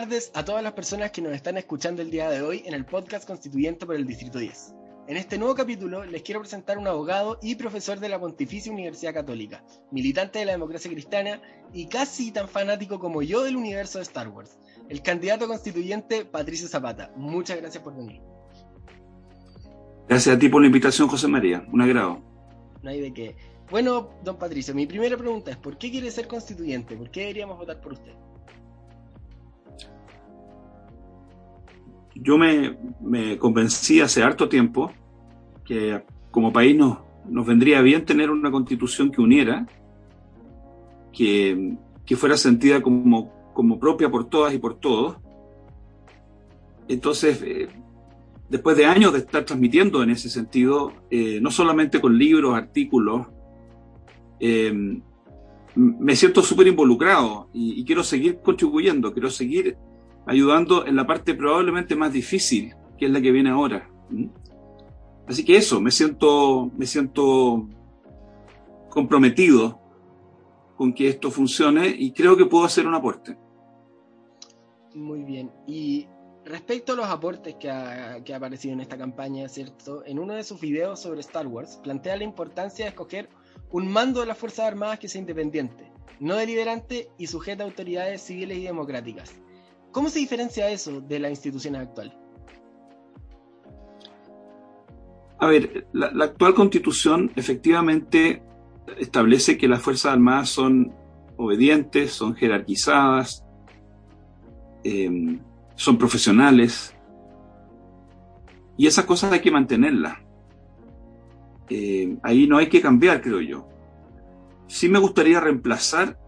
tardes a todas las personas que nos están escuchando el día de hoy en el podcast constituyente por el Distrito 10. En este nuevo capítulo les quiero presentar un abogado y profesor de la Pontificia Universidad Católica, militante de la democracia cristiana y casi tan fanático como yo del universo de Star Wars, el candidato constituyente Patricio Zapata. Muchas gracias por venir. Gracias a ti por la invitación, José María. Un agrado. No hay de qué. Bueno, don Patricio, mi primera pregunta es, ¿por qué quiere ser constituyente? ¿Por qué deberíamos votar por usted? Yo me, convencí hace harto tiempo que como país nos, nos vendría bien tener una constitución que uniera, que, fuera sentida como, como, propia por todas y por todos. Entonces, eh, después de años de estar transmitiendo en ese sentido, eh, no solamente con libros, artículos, eh, me siento súper involucrado y, quiero seguir contribuyendo, quiero seguir ayudando en la parte probablemente más difícil, que es la que viene ahora. Así que eso, me siento, me siento comprometido con que esto funcione y creo que puedo hacer un aporte. Muy bien. Y respecto a los aportes que ha, que ha aparecido en esta campaña, ¿cierto? En uno de sus videos sobre Star Wars, plantea la importancia de escoger un mando de las Fuerzas Armadas que sea independiente, no deliberante y sujeto a autoridades civiles y democráticas. ¿Cómo se diferencia eso de la institución actual? A ver, la, actual constitución efectivamente establece que las Fuerzas Armadas son obedientes, son jerarquizadas, em, son profesionales, y esas cosas hay que mantenerlas. Em, ahí no hay que cambiar, creo yo. Sí me gustaría reemplazar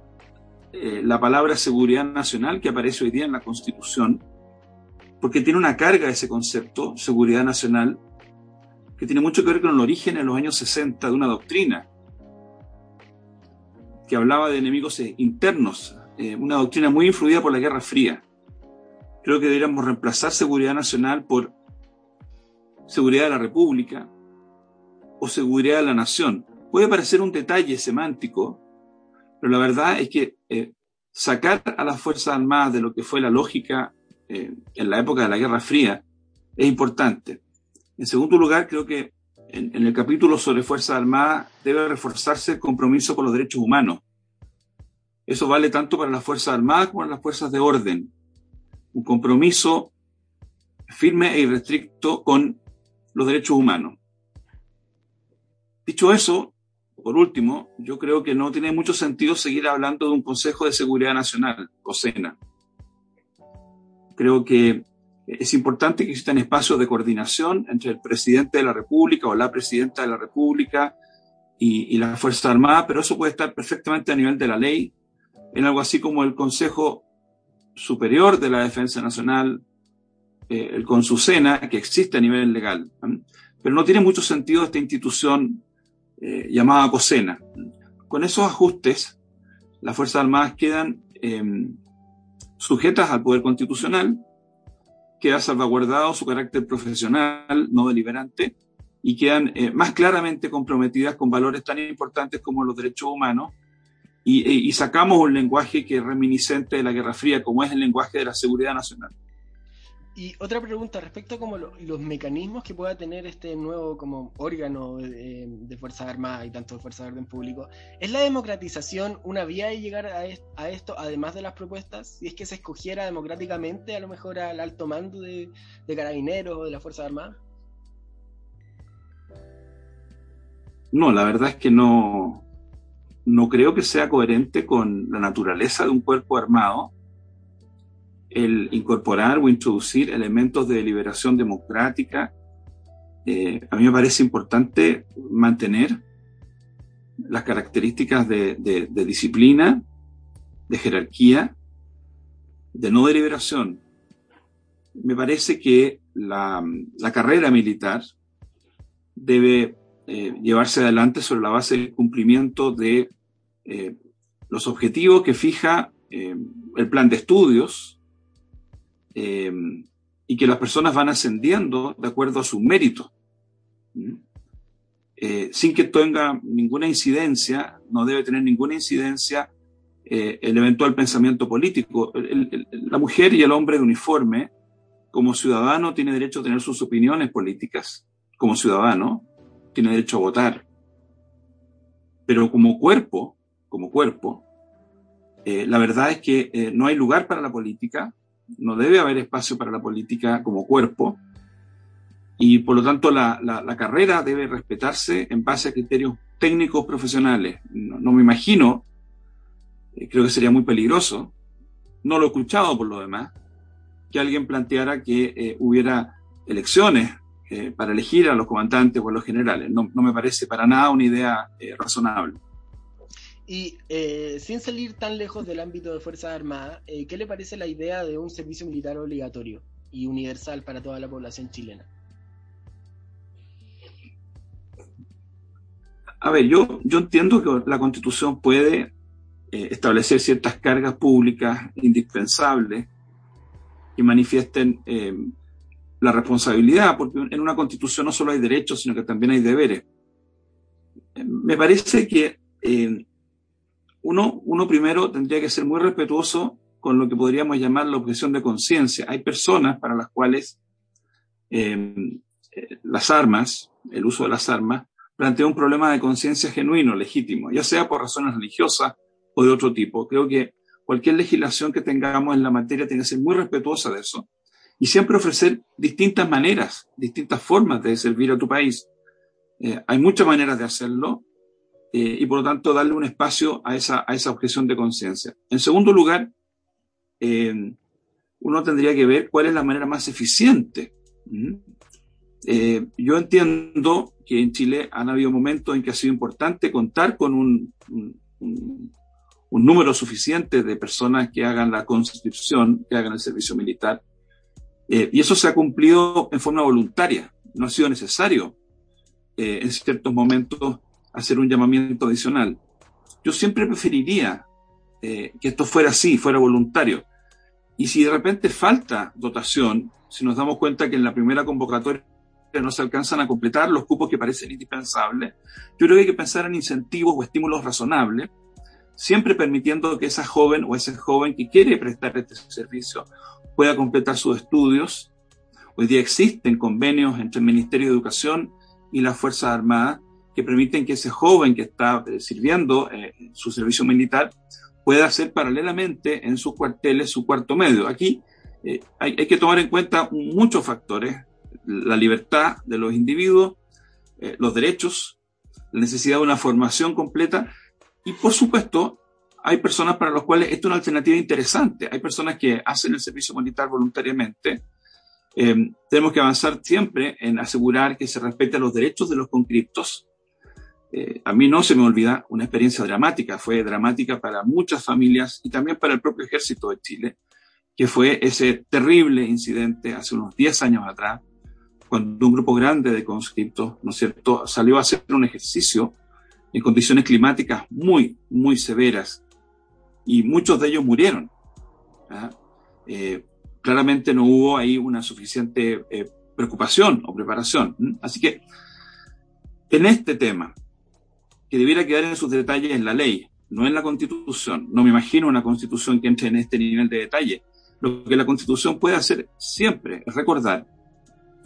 eh, la palabra seguridad nacional que aparece hoy día en la Constitución, porque tiene una carga ese concepto, seguridad nacional, que tiene mucho que ver con el origen en los años 60 de una doctrina que hablaba de enemigos eh, internos, eh, una doctrina muy influida por la Guerra Fría. Creo que deberíamos reemplazar seguridad nacional por seguridad de la República o seguridad de la nación. Puede parecer un detalle semántico, pero la verdad es que eh, sacar a las Fuerzas Armadas de lo que fue la lógica eh, en la época de la Guerra Fría es importante. En segundo lugar, creo que en, el capítulo sobre Fuerzas Armadas debe reforzarse el compromiso con los derechos humanos. Eso vale tanto para las Fuerzas Armadas como para las Fuerzas de Orden. Un compromiso firme e irrestricto con los derechos humanos. Dicho eso, por último, yo creo que no tiene mucho sentido seguir hablando de un Consejo de Seguridad Nacional, COSENA. Creo que es importante que existan espacios de coordinación entre el presidente de la República o la presidenta de la República y, la Fuerza Armada, pero eso puede estar perfectamente a nivel de la ley, en algo así como el Consejo Superior de la Defensa Nacional, eh, el CONSUCENA, que existe a nivel legal. Pero no tiene mucho sentido esta institución eh, llamada COSENA. Con esos ajustes, las Fuerzas Armadas quedan em, sujetas al poder constitucional, queda salvaguardado su carácter profesional, no deliberante, y quedan eh, más claramente comprometidas con valores tan importantes como los derechos humanos, y, y, sacamos un lenguaje que es reminiscente de la Guerra Fría, como es el lenguaje de la seguridad nacional. Y otra pregunta respecto a como los mecanismos que pueda tener este nuevo como órgano de, Fuerzas Armadas y tanto de Fuerzas de Orden Público, ¿es la democratización una vía de llegar a, esto, además de las propuestas? Si es que se escogiera democráticamente a lo mejor al alto mando de, carabineros o de las Fuerzas Armadas? No, la verdad es que no, no creo que sea coherente con la naturaleza de un cuerpo armado el incorporar o introducir elementos de deliberación democrática. Eh, a mí me parece importante mantener las características de, disciplina, de jerarquía, de no deliberación. Me parece que la, carrera militar debe eh, llevarse adelante sobre la base del cumplimiento de eh, los objetivos que fija el plan de estudios, eh, y que las personas van ascendiendo de acuerdo a sus méritos. Eh, sin que tenga ninguna incidencia, no debe tener ninguna incidencia eh, el eventual pensamiento político. la mujer y el hombre de uniforme, como ciudadano, tiene derecho a tener sus opiniones políticas. Como ciudadano, tiene derecho a votar. Pero como cuerpo, como cuerpo, eh, la verdad es que eh, no hay lugar para la política, no debe haber espacio para la política como cuerpo, y por lo tanto la, carrera debe respetarse en base a criterios técnicos profesionales. No, me imagino, eh, creo que sería muy peligroso, no lo he escuchado por lo demás, que alguien planteara que hubiera elecciones para elegir a los comandantes o a los generales. No, no me parece para nada una idea razonable. Y eh, sin salir tan lejos del ámbito de Fuerzas Armadas, eh, ¿qué le parece la idea de un servicio militar obligatorio y universal para toda la población chilena? A ver, yo, yo entiendo que la Constitución puede eh, establecer ciertas cargas públicas indispensables que manifiesten la responsabilidad, porque en una Constitución no solo hay derechos, sino que también hay deberes. Me parece que uno, uno primero tendría que ser muy respetuoso con lo que podríamos llamar la objeción de conciencia. Hay personas para las cuales em, eh, las armas, el uso de las armas, plantea un problema de conciencia genuino, legítimo, ya sea por razones religiosas o de otro tipo. Creo que cualquier legislación que tengamos en la materia tiene que ser muy respetuosa de eso y siempre ofrecer distintas maneras, distintas formas de servir a tu país. Eh, hay muchas maneras de hacerlo eh, y por lo tanto darle un espacio a esa, a esa objeción de conciencia. En segundo lugar, eh, uno tendría que ver cuál es la manera más eficiente. Eh, yo entiendo que en Chile han habido momentos en que ha sido importante contar con un, un, un número suficiente de personas que hagan la conscripción, que hagan el servicio militar, y eso se ha cumplido en forma voluntaria. No ha sido necesario en ciertos momentos hacer un llamamiento adicional. Yo siempre preferiría eh, que esto fuera así, fuera voluntario. Y si de repente falta dotación, si nos damos cuenta que en la primera convocatoria no se alcanzan a completar los cupos que parecen indispensables, yo creo que hay que pensar en incentivos o estímulos razonables, siempre permitiendo que esa joven o ese joven que quiere prestar este servicio pueda completar sus estudios. Hoy día existen convenios entre el Ministerio de Educación y las Fuerzas Armadas que permiten que ese joven que está eh, sirviendo eh, su servicio militar pueda hacer paralelamente en sus cuarteles su cuarto medio. Aquí eh, hay, que tomar en cuenta muchos factores, la libertad de los individuos, los derechos, la necesidad de una formación completa y por supuesto hay personas para las cuales esto es una alternativa interesante. Hay personas que hacen el servicio militar voluntariamente. tenemos que avanzar siempre en asegurar que se respeten los derechos de los conscriptos, eh, a mí no se me olvida una experiencia dramática, fue dramática para muchas familias y también para el propio ejército de Chile, que fue ese terrible incidente hace unos 10 años atrás, cuando un grupo grande de conscriptos, ¿no es cierto?, salió a hacer un ejercicio en condiciones climáticas muy, muy severas y muchos de ellos murieron. ¿ah? Eh, claramente no hubo ahí una suficiente eh, preocupación o preparación. Así que en este tema, que debiera quedar en sus detalles en la ley, no en la constitución. No me imagino una constitución que entre en este nivel de detalle. Lo que la constitución puede hacer siempre es recordar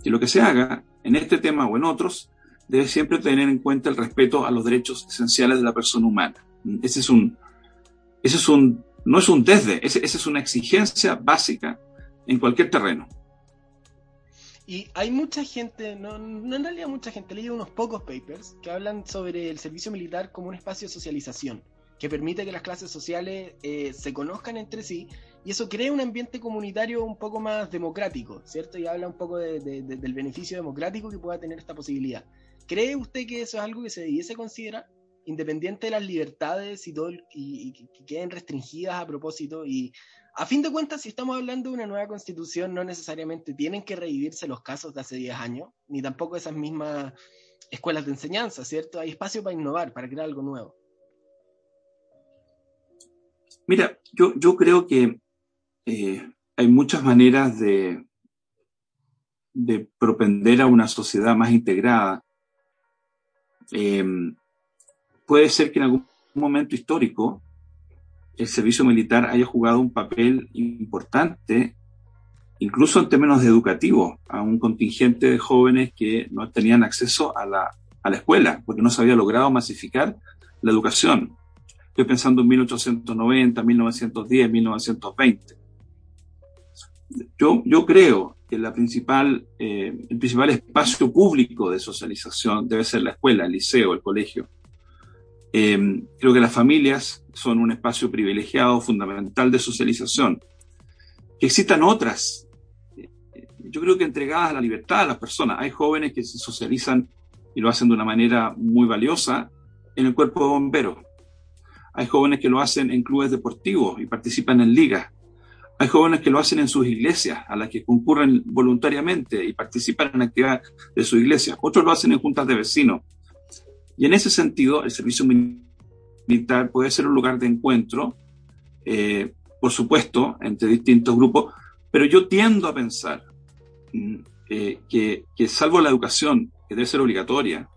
que lo que se haga en este tema o en otros debe siempre tener en cuenta el respeto a los derechos esenciales de la persona humana. Ese es un, ese es un, no es un desde, esa es una exigencia básica en cualquier terreno. Y hay mucha gente, no, no en realidad mucha gente, leí unos pocos papers que hablan sobre el servicio militar como un espacio de socialización, que permite que las clases sociales eh, se conozcan entre sí y eso crea un ambiente comunitario un poco más democrático, ¿cierto? Y habla un poco del beneficio democrático que pueda tener esta posibilidad. ¿Cree usted que eso es algo que se debiese considerar? Independiente de las libertades y todo, y que queden restringidas a propósito y a fin de cuentas, si estamos hablando de una nueva constitución, no necesariamente tienen que revivirse los casos de hace 10 años, ni tampoco esas mismas escuelas de enseñanza, ¿cierto? Hay espacio para innovar, para crear algo nuevo. Mira, yo, yo creo que eh, hay muchas maneras de, de propender a una sociedad más integrada. Eh, puede ser que en algún momento histórico el servicio militar haya jugado un papel importante, incluso en términos educativos, a un contingente de jóvenes que no tenían acceso a la, a la escuela, porque no se había logrado masificar la educación. Estoy pensando en 1890, 1910, 1920. Yo, yo creo que la principal, eh, el principal espacio público de socialización debe ser la escuela, el liceo, el colegio. Eh, creo que las familias son un espacio privilegiado, fundamental de socialización. Que existan otras, yo creo que entregadas a la libertad de las personas. Hay jóvenes que se socializan y lo hacen de una manera muy valiosa en el cuerpo de bomberos. Hay jóvenes que lo hacen en clubes deportivos y participan en ligas. Hay jóvenes que lo hacen en sus iglesias, a las que concurren voluntariamente y participan en actividades de su iglesia. Otros lo hacen en juntas de vecinos. Y en ese sentido, el servicio militar puede ser un lugar de encuentro, eh, por supuesto, entre distintos grupos, pero yo tiendo a pensar mm, eh, que, que, salvo la educación, que debe ser obligatoria,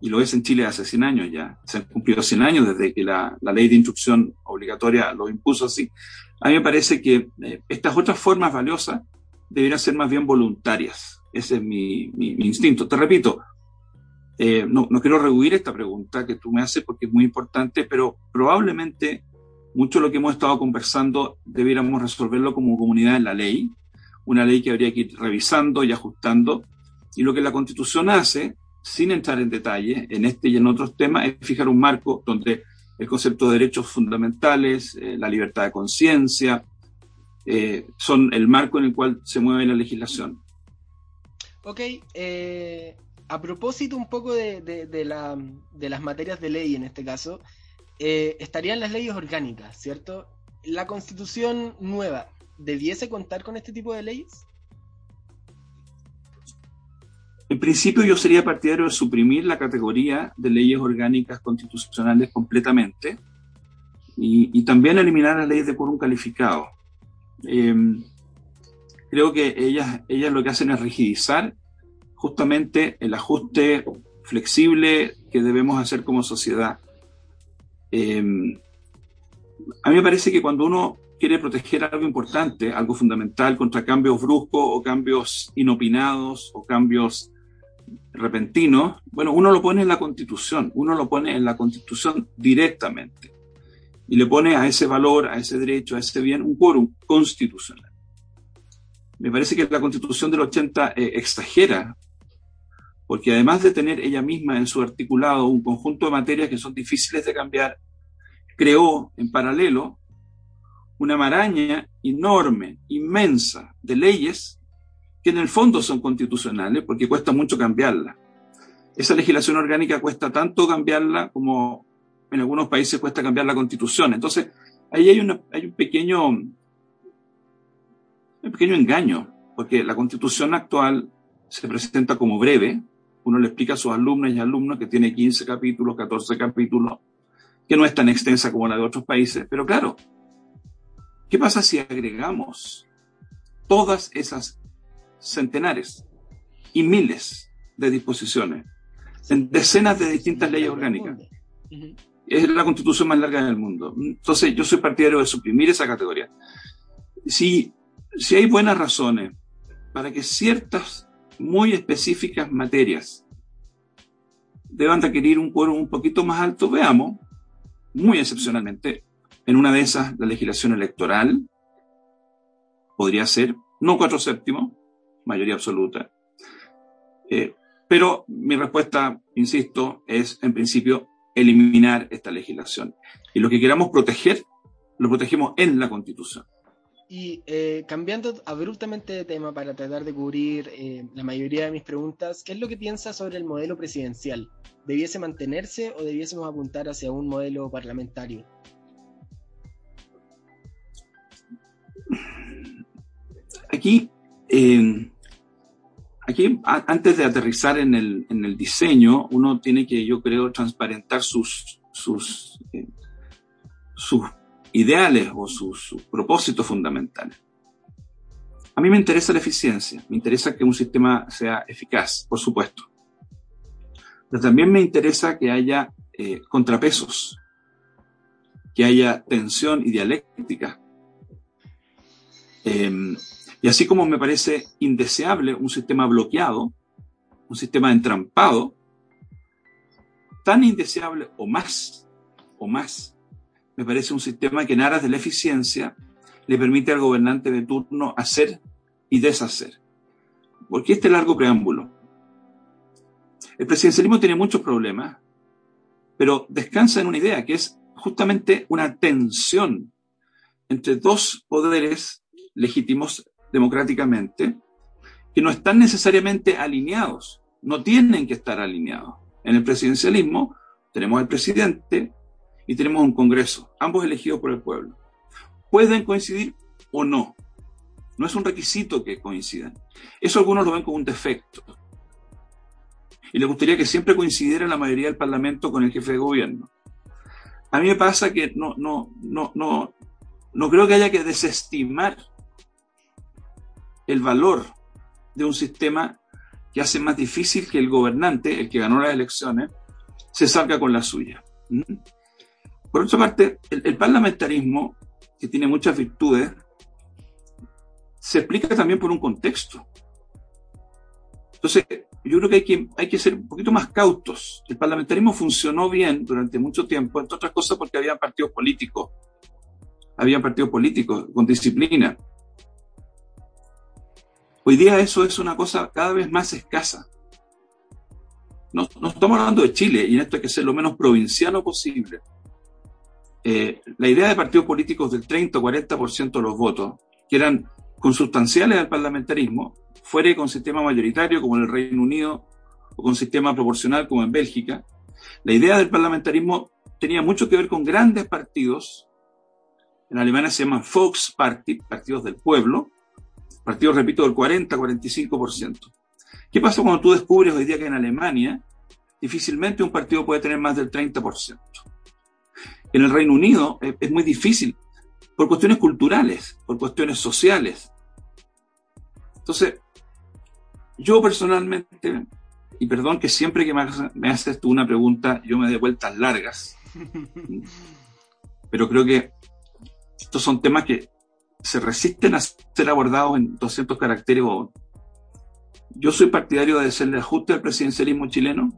y lo es en Chile hace 100 años ya, se han cumplido 100 años desde que la, la ley de instrucción obligatoria lo impuso así, a mí me parece que eh, estas otras formas valiosas deberían ser más bien voluntarias. Ese es mi, mi instinto. Te repito, eh, no, no, quiero rehuir esta pregunta que tú me haces porque es muy importante, pero probablemente mucho de lo que hemos estado conversando debiéramos resolverlo como comunidad en la ley, una ley que habría que ir revisando y ajustando. Y lo que la Constitución hace, sin entrar en detalle en este y en otros temas, es fijar un marco donde el concepto de derechos fundamentales, eh, la libertad de conciencia, eh, son el marco en el cual se mueve la legislación. Ok, eh, a propósito un poco de, de, la, de, las materias de ley en este caso, eh, estarían las leyes orgánicas, ¿cierto? ¿La constitución nueva debiese contar con este tipo de leyes? En principio yo sería partidario de suprimir la categoría de leyes orgánicas constitucionales completamente y, también eliminar las leyes de quórum calificado. Eh, creo que ellas, ellas lo que hacen es rigidizar justamente el ajuste flexible que debemos hacer como sociedad. Eh, a mí me parece que cuando uno quiere proteger algo importante, algo fundamental contra cambios bruscos o cambios inopinados o cambios repentinos, bueno, uno lo pone en la constitución, uno lo pone en la constitución directamente y le pone a ese valor, a ese derecho, a ese bien un quórum constitucional. Me parece que la constitución del 80 eh, exagera porque además de tener ella misma en su articulado un conjunto de materias que son difíciles de cambiar, creó en paralelo una maraña enorme, inmensa de leyes que en el fondo son constitucionales porque cuesta mucho cambiarla. Esa legislación orgánica cuesta tanto cambiarla como en algunos países cuesta cambiar la constitución. Entonces, ahí hay, una, hay un pequeño, un pequeño engaño, porque la constitución actual se presenta como breve, uno le explica a sus alumnas y alumnos que tiene 15 capítulos, 14 capítulos, que no es tan extensa como la de otros países, pero claro, ¿qué pasa si agregamos todas esas centenares y miles de disposiciones en decenas de distintas leyes orgánicas? Es la constitución más larga del mundo. Entonces, yo soy partidario de suprimir esa categoría. Si, si hay buenas razones para que ciertas muy específicas materias deban requerir un quórum un poquito más alto, veamos, muy excepcionalmente, en una de esas la legislación electoral podría ser, no cuatro séptimos, mayoría absoluta. Eh, pero mi respuesta, insisto, es en principio eliminar esta legislación. Y lo que queramos proteger, lo protegemos en la Constitución. Y eh, cambiando abruptamente de tema para tratar de cubrir eh, la mayoría de mis preguntas, ¿qué es lo que piensa sobre el modelo presidencial? ¿Debiese mantenerse o debiésemos apuntar hacia un modelo parlamentario? Aquí, eh, aquí antes de aterrizar en el, en el, diseño, uno tiene que, yo creo, transparentar sus, sus, sus ideales o sus, propósitos fundamentales. A mí me interesa la eficiencia, me interesa que un sistema sea eficaz, por supuesto. Pero también me interesa que haya eh, contrapesos, que haya tensión y dialéctica. Em, y así como me parece indeseable un sistema bloqueado, un sistema entrampado, tan indeseable o más, o más, me parece un sistema que en aras de la eficiencia le permite al gobernante de turno hacer y deshacer. Porque este largo preámbulo. El presidencialismo tiene muchos problemas, pero descansa en una idea que es justamente una tensión entre dos poderes legítimos democráticamente que no están necesariamente alineados, no tienen que estar alineados. En el presidencialismo tenemos al presidente y tenemos un Congreso, ambos elegidos por el pueblo. Pueden coincidir o no. No es un requisito que coincidan. Eso algunos lo ven como un defecto. Y les gustaría que siempre coincidiera la mayoría del Parlamento con el jefe de gobierno. A mí me pasa que no, no, no, no, no creo que haya que desestimar el valor de un sistema que hace más difícil que el gobernante, el que ganó las elecciones, se salga con la suya. ¿Mm? Por otra parte, el, parlamentarismo, que tiene muchas virtudes, se explica también por un contexto. Entonces, yo creo que hay, que hay que ser un poquito más cautos. El parlamentarismo funcionó bien durante mucho tiempo, entre otras cosas porque había partidos políticos. Había partidos políticos con disciplina. Hoy día eso es una cosa cada vez más escasa. No, estamos hablando de Chile y en esto hay que ser lo menos provinciano posible. Eh, la idea de partidos políticos del 30 o 40% de los votos, que eran consustanciales al parlamentarismo, fuera con sistema mayoritario como en el Reino Unido o con sistema proporcional como en Bélgica, la idea del parlamentarismo tenía mucho que ver con grandes partidos. En Alemania se llaman Volksparty, partidos del pueblo, partidos, repito, del 40-45%. ¿Qué pasa cuando tú descubres hoy día que en Alemania difícilmente un partido puede tener más del 30%? En el Reino Unido es, muy difícil por cuestiones culturales, por cuestiones sociales. Entonces, yo personalmente, y perdón que siempre que me haces tú una pregunta, yo me dé vueltas largas, pero creo que estos son temas que se resisten a ser abordados en 200 caracteres Yo soy partidario de hacerle ajuste al presidencialismo chileno,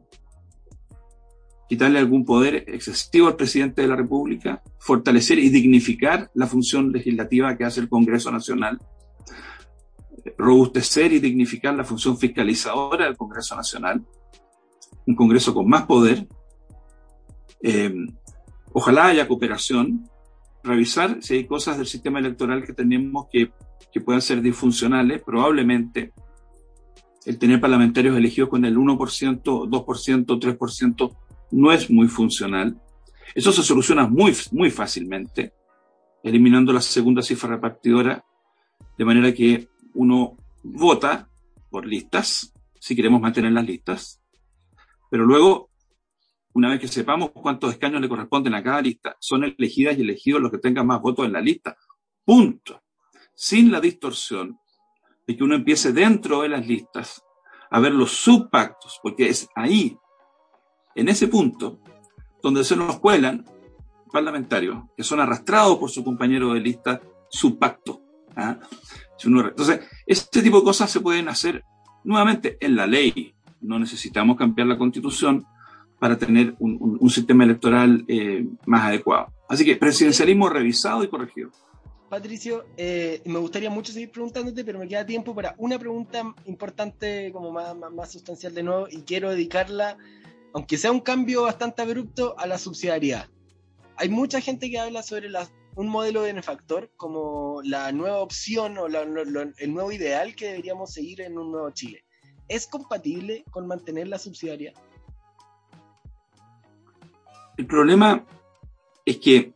quitarle algún poder excesivo al presidente de la República, fortalecer y dignificar la función legislativa que hace el Congreso Nacional, robustecer y dignificar la función fiscalizadora del Congreso Nacional, un Congreso con más poder. Eh, ojalá haya cooperación, revisar si hay cosas del sistema electoral que tenemos que, que puedan ser disfuncionales, probablemente el tener parlamentarios elegidos con el 1%, 2%, 3% no es muy funcional. Eso se soluciona muy, muy fácilmente, eliminando la segunda cifra repartidora, de manera que uno vota por listas, si queremos mantener las listas, pero luego una vez que sepamos cuántos escaños le corresponden a cada lista, son elegidas y elegidos los que tengan más votos en la lista. Punto. Sin la distorsión de que uno empiece dentro de las listas a ver los subpactos, porque es ahí, en ese punto, donde se nos cuelan parlamentarios que son arrastrados por su compañero de lista subpacto. ¿ah? Entonces, este tipo de cosas se pueden hacer nuevamente en la ley. No necesitamos cambiar la constitución, para tener un, sistema electoral eh, más adecuado. Así que presidencialismo revisado y corregido. Patricio, eh, me gustaría mucho seguir preguntándote, pero me queda tiempo para una pregunta importante, como más, más, sustancial de nuevo, y quiero dedicarla, aunque sea un cambio bastante abrupto, a la subsidiariedad. Hay mucha gente que habla sobre un modelo de benefactor como la nueva opción o el nuevo ideal que deberíamos seguir en un nuevo Chile. ¿Es compatible con mantener la subsidiariedad? El problema es que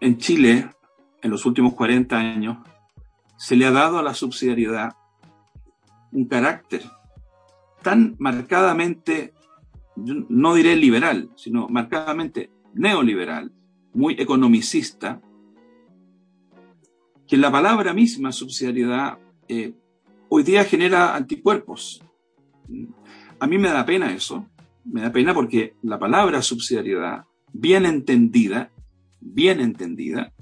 en Chile, en los últimos 40 años, se le ha dado a la subsidiariedad un carácter tan marcadamente, no diré liberal, sino marcadamente neoliberal, muy economicista, que la palabra misma subsidiariedad eh, hoy día genera anticuerpos. A mí me da pena eso, me da pena porque la palabra subsidiariedad, bien entendida, bien entendida,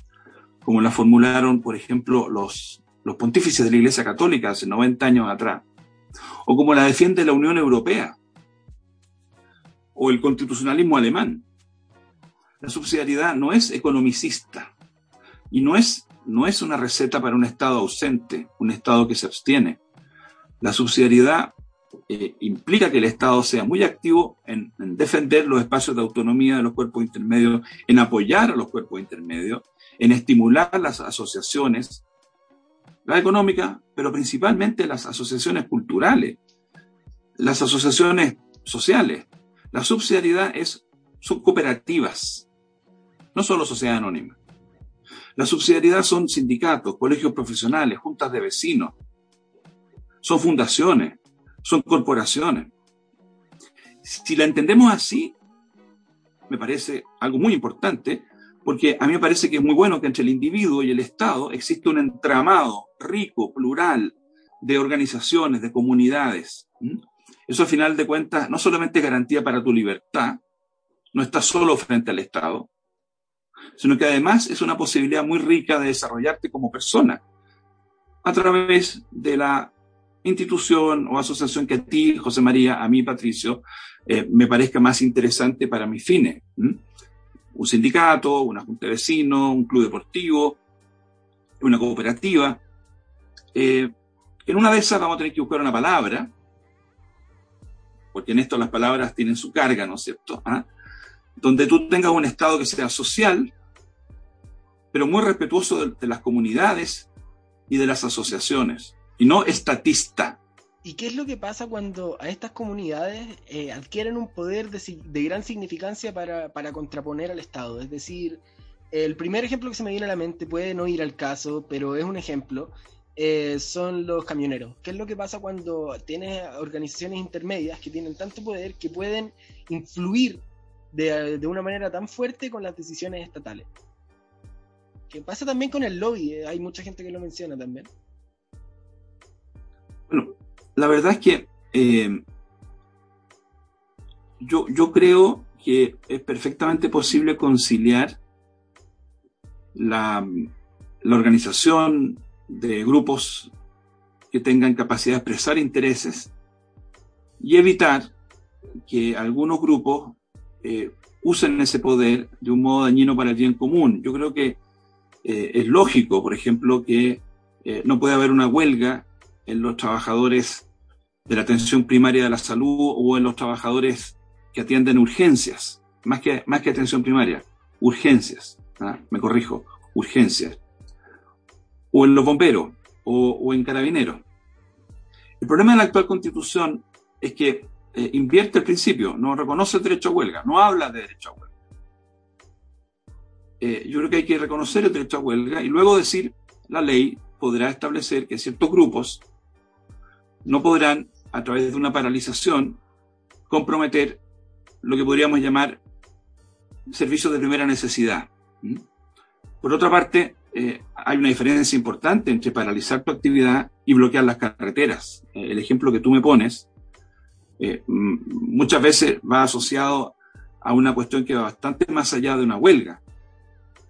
como la formularon, por ejemplo, los, los pontífices de la Iglesia Católica hace 90 años atrás, o como la defiende la Unión Europea, o el constitucionalismo alemán. La subsidiariedad no es economicista y no es, no es una receta para un Estado ausente, un Estado que se abstiene. La subsidiariedad eh, implica que el Estado sea muy activo en, defender los espacios de autonomía de los cuerpos intermedios, en apoyar a los cuerpos intermedios, en estimular las asociaciones, la económica, pero principalmente las asociaciones culturales, las asociaciones sociales. La subsidiariedad es, son cooperativas, no solo sociedad anónima. La subsidiariedad son sindicatos, colegios profesionales, juntas de vecinos, son fundaciones, son corporaciones. Si la entendemos así, me parece algo muy importante, porque a mí me parece que es muy bueno que entre el individuo y el Estado existe un entramado rico, plural, de organizaciones, de comunidades. Eso al final de cuentas no solamente es garantía para tu libertad, no estás solo frente al Estado, sino que además es una posibilidad muy rica de desarrollarte como persona a través de la institución o asociación que a ti, José María, a mí, Patricio, eh, me parezca más interesante para mis fines. Un sindicato, una junta de vecinos, un club deportivo, una cooperativa. Eh, en una de esas vamos a tener que buscar una palabra, porque en esto las palabras tienen su carga, ¿no es cierto? ¿Ah? Donde tú tengas un Estado que sea social, pero muy respetuoso de las comunidades y de las asociaciones y no estatista. ¿Y qué es lo que pasa cuando a estas comunidades eh, adquieren un poder de, gran significancia para, contraponer al Estado? Es decir, el primer ejemplo que se me viene a la mente puede no ir al caso, pero es un ejemplo, eh, son los camioneros. ¿Qué es lo que pasa cuando tienes organizaciones intermedias que tienen tanto poder que pueden influir de, de una manera tan fuerte con las decisiones estatales? ¿Qué pasa también con el lobby? Eh, hay mucha gente que lo menciona también. Bueno, la verdad es que eh, yo, yo creo que es perfectamente posible conciliar la, la organización de grupos que tengan capacidad de expresar intereses y evitar que algunos grupos eh, usen ese poder de un modo dañino para el bien común. Yo creo que eh, es lógico, por ejemplo, que no puede haber una huelga en los trabajadores de la atención primaria de la salud o en los trabajadores que atienden urgencias, más que, más que atención primaria, urgencias, ¿ah? me corrijo, urgencias, o en los bomberos o, en carabineros. El problema de la actual constitución es que eh, invierte el principio, no reconoce el derecho a huelga, no habla de derecho a huelga. Eh, yo creo que hay que reconocer el derecho a huelga y luego decir, la ley podrá establecer que ciertos grupos no podrán, a través de una paralización, comprometer lo que podríamos llamar servicios de primera necesidad. Por otra parte, eh, hay una diferencia importante entre paralizar tu actividad y bloquear las carreteras. Eh, el ejemplo que tú me pones eh, muchas veces va asociado a una cuestión que va bastante más allá de una huelga.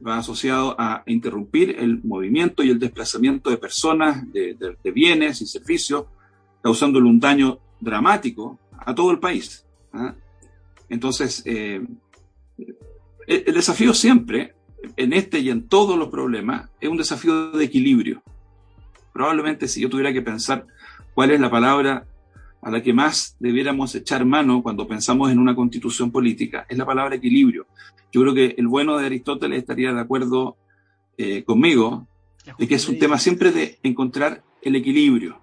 Va asociado a interrumpir el movimiento y el desplazamiento de personas, de bienes y servicios causándole un daño dramático a todo el país. ¿ah? Entonces, el desafío siempre, en este y en todos los problemas, es un desafío de equilibrio. Probablemente si yo tuviera que pensar cuál es la palabra a la que más debiéramos echar mano cuando pensamos en una constitución política, es la palabra equilibrio. Yo creo que el bueno de Aristóteles estaría de acuerdo eh, conmigo de que es un tema siempre de encontrar el equilibrio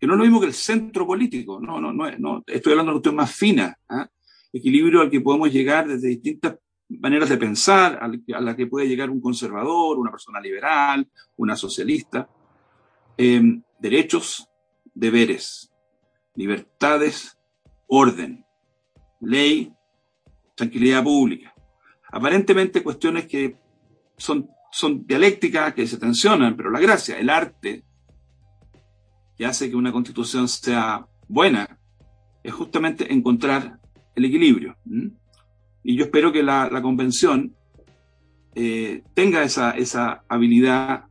que no es lo mismo que el centro político, no, no, no, no estoy hablando de una cuestión más fina, ¿ah? equilibrio al que podemos llegar desde distintas maneras de pensar, a la que puede llegar un conservador, una persona liberal, una socialista, em, derechos, deberes, libertades, orden, ley, tranquilidad pública. Aparentemente cuestiones que son, son dialécticas, que se tensionan, pero la gracia, el arte que hace que una constitución sea buena es justamente encontrar el equilibrio. Y yo espero que la, convención eh, tenga esa, esa habilidad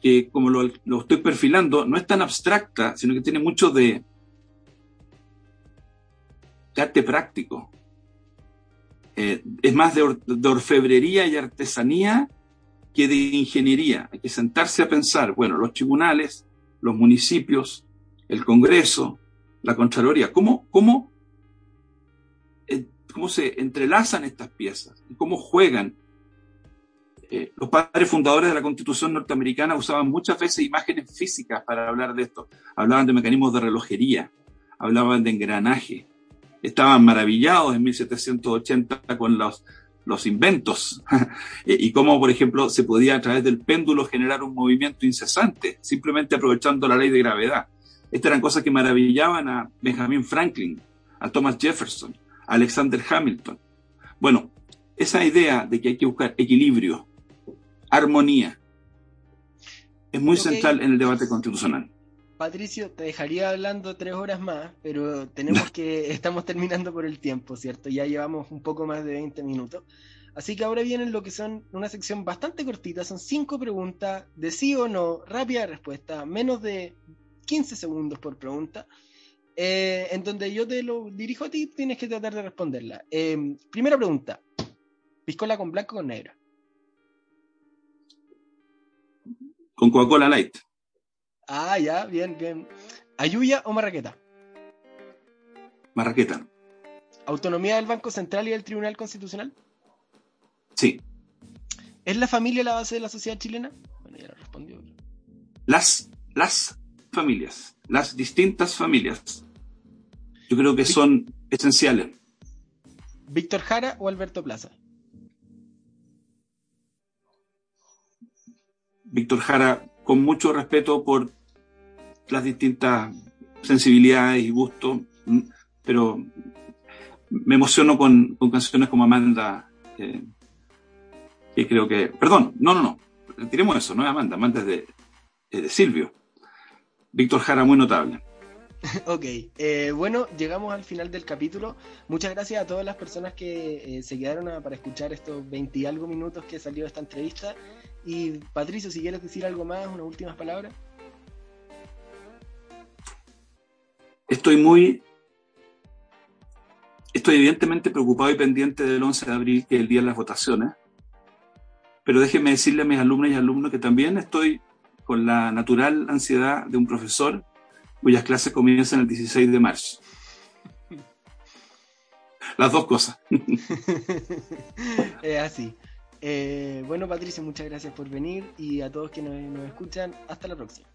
que, como lo, lo, estoy perfilando, no es tan abstracta, sino que tiene mucho de, arte práctico. Eh, es más de, de, orfebrería y artesanía que de ingeniería. Hay que sentarse a pensar, bueno, los tribunales, los municipios, el Congreso, la Contraloría, ¿cómo, cómo, cómo se entrelazan estas piezas y cómo juegan? Eh, los padres fundadores de la Constitución norteamericana usaban muchas veces imágenes físicas para hablar de esto. Hablaban de mecanismos de relojería, hablaban de engranaje, estaban maravillados en 1780 con los, los inventos y cómo, por ejemplo, se podía a través del péndulo generar un movimiento incesante, simplemente aprovechando la ley de gravedad. Estas eran cosas que maravillaban a Benjamin Franklin, a Thomas Jefferson, Alexander Hamilton. Bueno, esa idea de que hay que buscar equilibrio, armonía, es muy okay. central en el debate constitucional. Patricio, te dejaría hablando tres horas más, pero tenemos que, estamos terminando por el tiempo, ¿cierto? Ya llevamos un poco más de 20 minutos. Así que ahora vienen lo que son una sección bastante cortita, son cinco preguntas de sí o no, rápida respuesta, menos de 15 segundos por pregunta, eh, en donde yo te lo dirijo a ti, tienes que tratar de responderla. Eh, primera pregunta, ¿piscola con blanco o con negra? Con Coca-Cola Light. Ah, ya, bien, bien. ¿Ayuya o Marraqueta? Marraqueta. ¿Autonomía del Banco Central y del Tribunal Constitucional? Sí. ¿Es la familia la base de la sociedad chilena? Bueno, ya lo respondió. Las, las familias, las distintas familias, yo creo que son esenciales. ¿Víctor Jara o Alberto Plaza? Víctor Jara, con mucho respeto por las distintas sensibilidades y gustos, pero me emociono con, con canciones como Amanda, eh, que creo que... Perdón, no, no, no, retiremos eso, no es Amanda, Amanda es de, es de Silvio. Víctor Jara, muy notable. Ok, eh, bueno, llegamos al final del capítulo. Muchas gracias a todas las personas que eh, se quedaron a, para escuchar estos 20 y algo minutos que salió esta entrevista. Y Patricio, si quieres decir algo más, unas últimas palabras. Estoy muy. Estoy evidentemente preocupado y pendiente del 11 de abril, que es el día de las votaciones. Pero déjenme decirle a mis alumnas y alumnos que también estoy con la natural ansiedad de un profesor cuyas clases comienzan el 16 de marzo. Las dos cosas. es así. Eh, bueno, Patricio, muchas gracias por venir y a todos que nos, nos escuchan, hasta la próxima.